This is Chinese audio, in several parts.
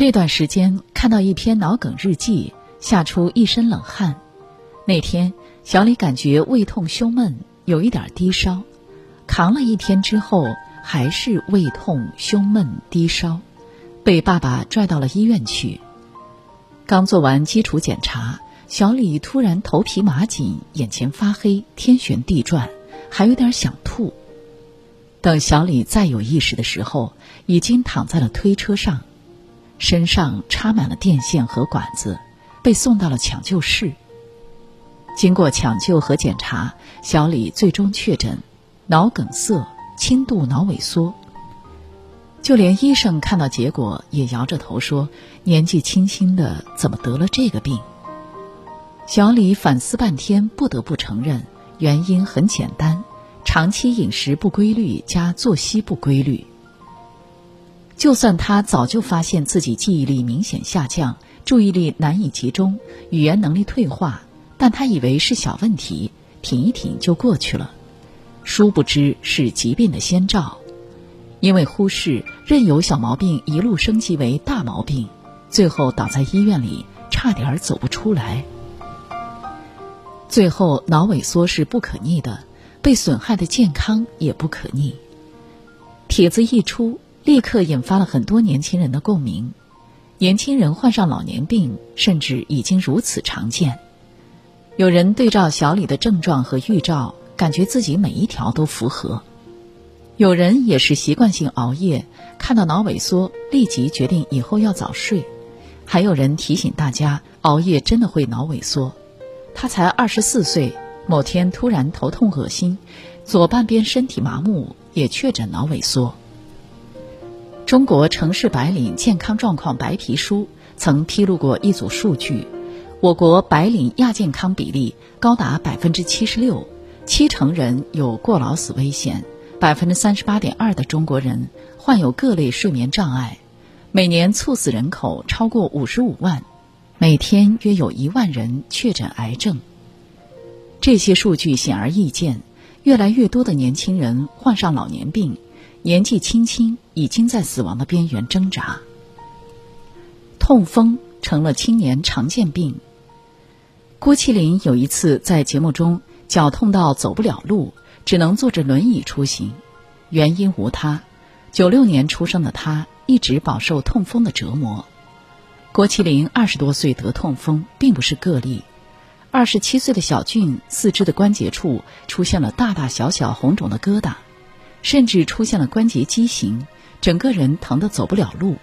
这段时间看到一篇脑梗日记，吓出一身冷汗。那天小李感觉胃痛胸闷，有一点低烧，扛了一天之后还是胃痛胸闷低烧，被爸爸拽到了医院去。刚做完基础检查，小李突然头皮麻紧，眼前发黑，天旋地转，还有点想吐。等小李再有意识的时候，已经躺在了推车上，身上插满了电线和管子，被送到了抢救室。经过抢救和检查，小李最终确诊脑梗塞、轻度脑萎缩。就连医生看到结果也摇着头说：“年纪轻轻的，怎么得了这个病？”小李反思半天，不得不承认，原因很简单。长期饮食不规律加作息不规律，就算他早就发现自己记忆力明显下降、注意力难以集中、语言能力退化，但他以为是小问题，挺一挺就过去了。殊不知是疾病的先兆，因为忽视，任由小毛病一路升级为大毛病，最后倒在医院里，差点走不出来。最后，脑萎缩是不可逆的。被损害的健康也不可逆。帖子一出，立刻引发了很多年轻人的共鸣。年轻人患上老年病，甚至已经如此常见。有人对照小李的症状和预兆，感觉自己每一条都符合。有人也是习惯性熬夜，看到脑萎缩，立即决定以后要早睡。还有人提醒大家，熬夜真的会脑萎缩。他才二十四岁。某天突然头痛恶心，左半边身体麻木，也确诊脑萎缩。中国城市白领健康状况白皮书曾披露过一组数据：我国白领亚健康比例高达百分之七十六，七成人有过劳死危险，百分之三十八点二的中国人患有各类睡眠障碍，每年猝死人口超过五十五万，每天约有一万人确诊癌症。这些数据显而易见，越来越多的年轻人患上老年病，年纪轻轻已经在死亡的边缘挣扎。痛风成了青年常见病。郭麒麟有一次在节目中脚痛到走不了路，只能坐着轮椅出行，原因无他，九六年出生的他一直饱受痛风的折磨。郭麒麟二十多岁得痛风，并不是个例。二十七岁的小俊，四肢的关节处出现了大大小小红肿的疙瘩，甚至出现了关节畸形，整个人疼得走不了路。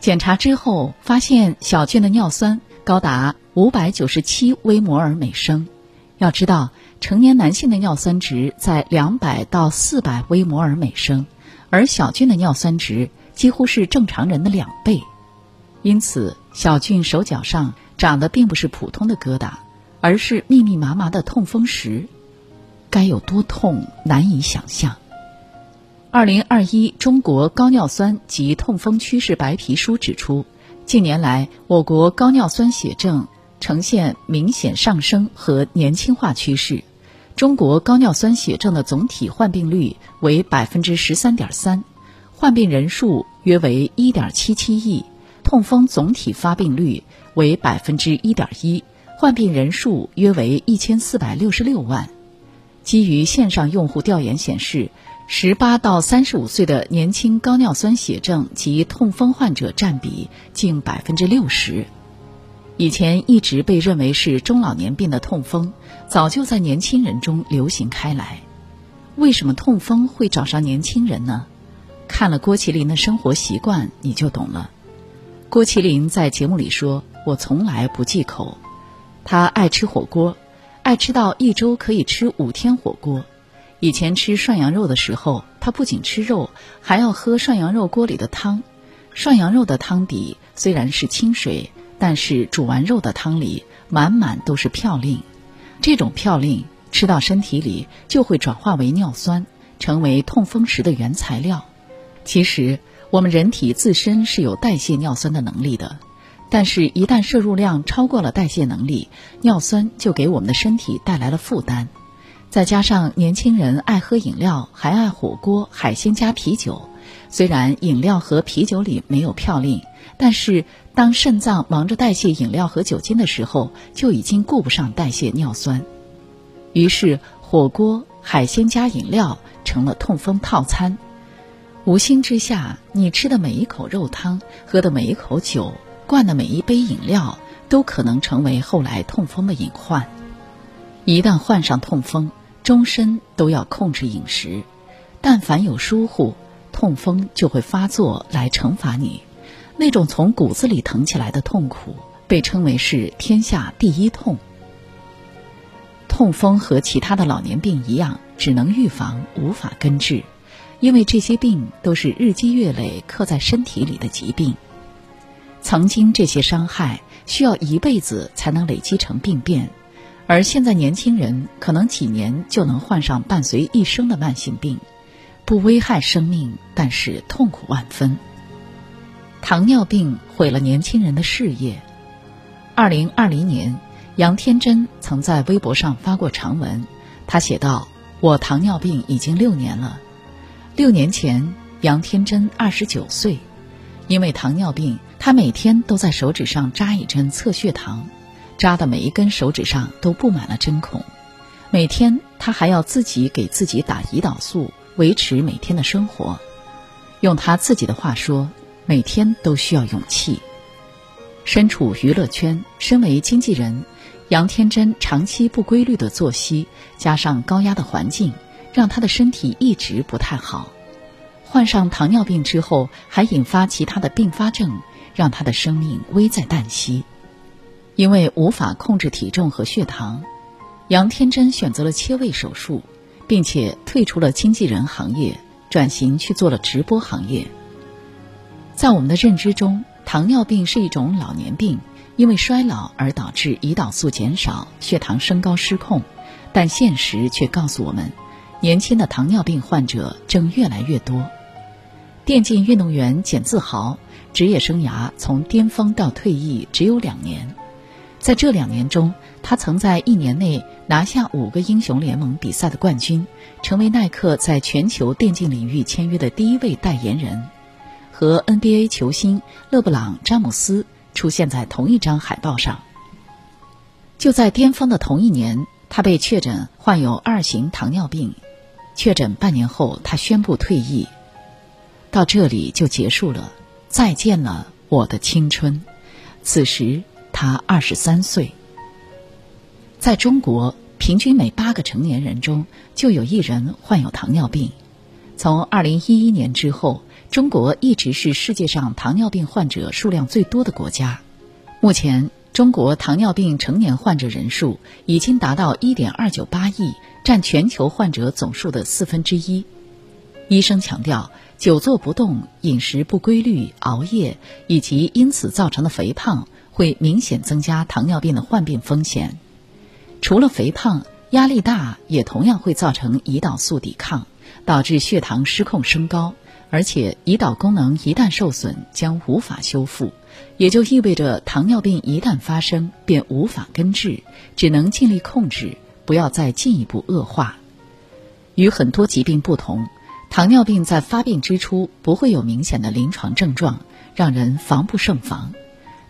检查之后发现，小俊的尿酸高达五百九十七微摩尔每升。要知道，成年男性的尿酸值在两百到四百微摩尔每升，而小俊的尿酸值几乎是正常人的两倍。因此，小俊手脚上长的并不是普通的疙瘩。而是密密麻麻的痛风石，该有多痛难以想象。二零二一中国高尿酸及痛风趋势白皮书指出，近年来我国高尿酸血症呈现明显上升和年轻化趋势。中国高尿酸血症的总体患病率为百分之十三点三，患病人数约为一点七七亿，痛风总体发病率为百分之一点一。患病人数约为一千四百六十六万。基于线上用户调研显示，十八到三十五岁的年轻高尿酸血症及痛风患者占比近百分之六十。以前一直被认为是中老年病的痛风，早就在年轻人中流行开来。为什么痛风会找上年轻人呢？看了郭麒麟的生活习惯，你就懂了。郭麒麟在节目里说：“我从来不忌口。”他爱吃火锅，爱吃到一周可以吃五天火锅。以前吃涮羊肉的时候，他不仅吃肉，还要喝涮羊肉锅里的汤。涮羊肉的汤底虽然是清水，但是煮完肉的汤里满满都是嘌呤。这种嘌呤吃到身体里就会转化为尿酸，成为痛风石的原材料。其实我们人体自身是有代谢尿酸的能力的。但是，一旦摄入量超过了代谢能力，尿酸就给我们的身体带来了负担。再加上年轻人爱喝饮料，还爱火锅、海鲜加啤酒，虽然饮料和啤酒里没有嘌呤，但是当肾脏忙着代谢饮料和酒精的时候，就已经顾不上代谢尿酸。于是，火锅、海鲜加饮料成了痛风套餐。无心之下，你吃的每一口肉汤、喝的每一口酒、灌的每一杯饮料，都可能成为后来痛风的隐患。一旦患上痛风，终身都要控制饮食。但凡有疏忽，痛风就会发作来惩罚你。那种从骨子里疼起来的痛苦，被称为是天下第一痛。痛风和其他的老年病一样，只能预防，无法根治。因为这些病都是日积月累刻在身体里的疾病，曾经这些伤害需要一辈子才能累积成病变，而现在年轻人可能几年就能患上伴随一生的慢性病，不危害生命，但是痛苦万分。糖尿病毁了年轻人的事业。二零二零年，杨天真曾在微博上发过长文，他写道：“我糖尿病已经六年了。”六年前，杨天真二十九岁，因为糖尿病，他每天都在手指上扎一针测血糖，扎的每一根手指上都布满了针孔。每天，他还要自己给自己打胰岛素，维持每天的生活。用他自己的话说，每天都需要勇气。身处娱乐圈，身为经纪人，杨天真长期不规律的作息，加上高压的环境。让他的身体一直不太好，患上糖尿病之后，还引发其他的并发症，让他的生命危在旦夕。因为无法控制体重和血糖，杨天真选择了切胃手术，并且退出了经纪人行业，转型去做了直播行业。在我们的认知中，糖尿病是一种老年病，因为衰老而导致胰岛素减少、血糖升高失控，但现实却告诉我们。年轻的糖尿病患者正越来越多。电竞运动员简自豪职业生涯从巅峰到退役只有两年，在这两年中，他曾在一年内拿下五个英雄联盟比赛的冠军，成为耐克在全球电竞领域签约的第一位代言人，和 NBA 球星勒布朗·詹姆斯出现在同一张海报上。就在巅峰的同一年，他被确诊患有二型糖尿病。确诊半年后，他宣布退役。到这里就结束了，再见了我的青春。此时他二十三岁。在中国，平均每八个成年人中就有一人患有糖尿病。从二零一一年之后，中国一直是世界上糖尿病患者数量最多的国家。目前，中国糖尿病成年患者人数已经达到一点二九八亿。占全球患者总数的四分之一。医生强调，久坐不动、饮食不规律、熬夜以及因此造成的肥胖，会明显增加糖尿病的患病风险。除了肥胖，压力大也同样会造成胰岛素抵抗，导致血糖失控升高。而且，胰岛功能一旦受损，将无法修复，也就意味着糖尿病一旦发生，便无法根治，只能尽力控制。不要再进一步恶化。与很多疾病不同，糖尿病在发病之初不会有明显的临床症状，让人防不胜防。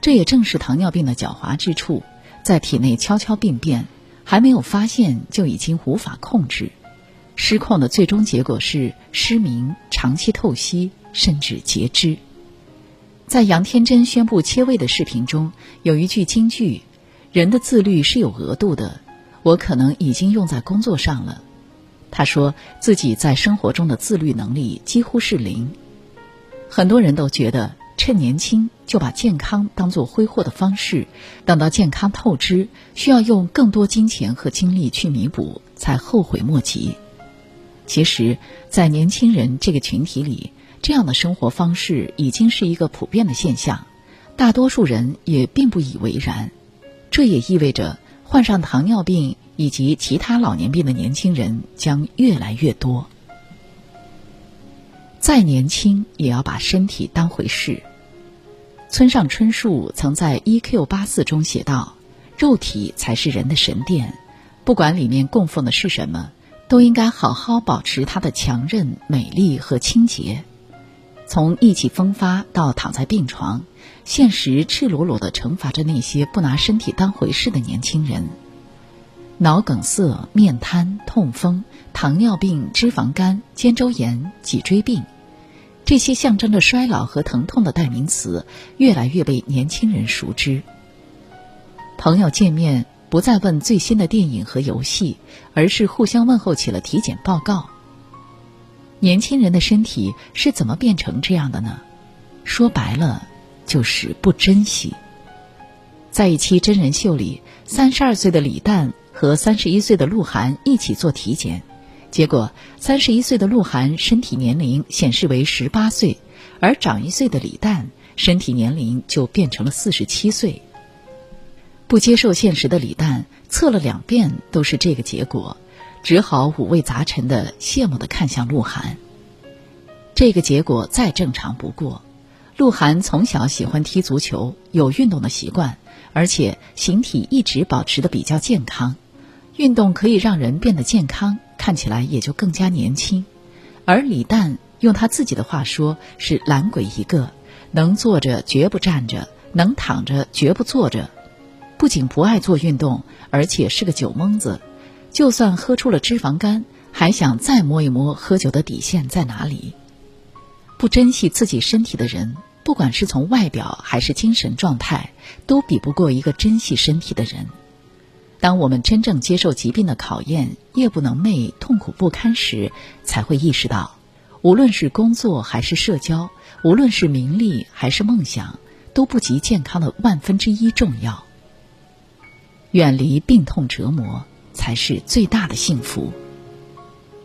这也正是糖尿病的狡猾之处，在体内悄悄病变，还没有发现就已经无法控制。失控的最终结果是失明、长期透析，甚至截肢。在杨天真宣布切胃的视频中，有一句金句：“人的自律是有额度的。”我可能已经用在工作上了。他说自己在生活中的自律能力几乎是零。很多人都觉得趁年轻就把健康当做挥霍的方式，等到健康透支，需要用更多金钱和精力去弥补，才后悔莫及。其实，在年轻人这个群体里，这样的生活方式已经是一个普遍的现象，大多数人也并不以为然。这也意味着。患上糖尿病以及其他老年病的年轻人将越来越多。再年轻也要把身体当回事。村上春树曾在《E.Q. 八四》中写道：“肉体才是人的神殿，不管里面供奉的是什么，都应该好好保持它的强韧、美丽和清洁。”从意气风发到躺在病床，现实赤裸裸地惩罚着那些不拿身体当回事的年轻人。脑梗塞、面瘫、痛风、糖尿病、脂肪肝、肩周炎、脊椎病，这些象征着衰老和疼痛的代名词，越来越被年轻人熟知。朋友见面不再问最新的电影和游戏，而是互相问候起了体检报告。年轻人的身体是怎么变成这样的呢？说白了，就是不珍惜。在一期真人秀里，三十二岁的李诞和三十一岁的鹿晗一起做体检，结果三十一岁的鹿晗身体年龄显示为十八岁，而长一岁的李诞身体年龄就变成了四十七岁。不接受现实的李诞测了两遍都是这个结果。只好五味杂陈的羡慕的看向鹿晗。这个结果再正常不过。鹿晗从小喜欢踢足球，有运动的习惯，而且形体一直保持的比较健康。运动可以让人变得健康，看起来也就更加年轻。而李诞用他自己的话说是懒鬼一个，能坐着绝不站着，能躺着绝不坐着。不仅不爱做运动，而且是个酒蒙子。就算喝出了脂肪肝，还想再摸一摸喝酒的底线在哪里？不珍惜自己身体的人，不管是从外表还是精神状态，都比不过一个珍惜身体的人。当我们真正接受疾病的考验，夜不能寐、痛苦不堪时，才会意识到，无论是工作还是社交，无论是名利还是梦想，都不及健康的万分之一重要。远离病痛折磨。才是最大的幸福。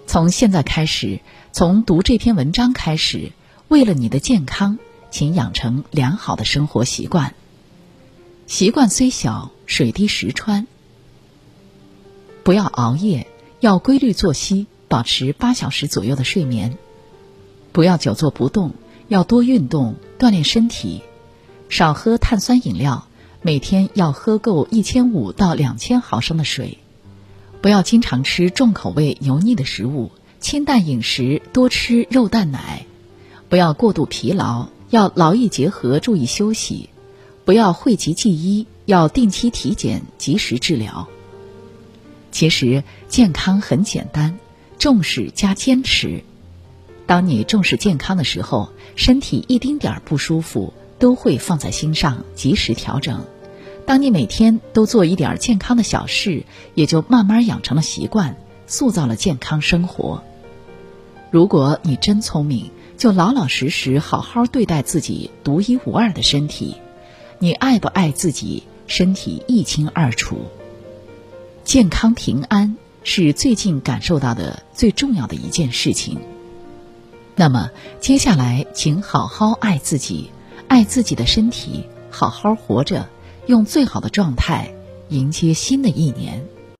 从现在开始，从读这篇文章开始，为了你的健康，请养成良好的生活习惯。习惯虽小，水滴石穿。不要熬夜，要规律作息，保持八小时左右的睡眠。不要久坐不动，要多运动，锻炼身体。少喝碳酸饮料，每天要喝够一千五到两千毫升的水。不要经常吃重口味、油腻的食物，清淡饮食，多吃肉蛋奶。不要过度疲劳，要劳逸结合，注意休息。不要讳疾忌医，要定期体检，及时治疗。其实健康很简单，重视加坚持。当你重视健康的时候，身体一丁点儿不舒服都会放在心上，及时调整。当你每天都做一点健康的小事，也就慢慢养成了习惯，塑造了健康生活。如果你真聪明，就老老实实好好对待自己独一无二的身体。你爱不爱自己，身体一清二楚。健康平安是最近感受到的最重要的一件事情。那么接下来，请好好爱自己，爱自己的身体，好好活着。用最好的状态迎接新的一年。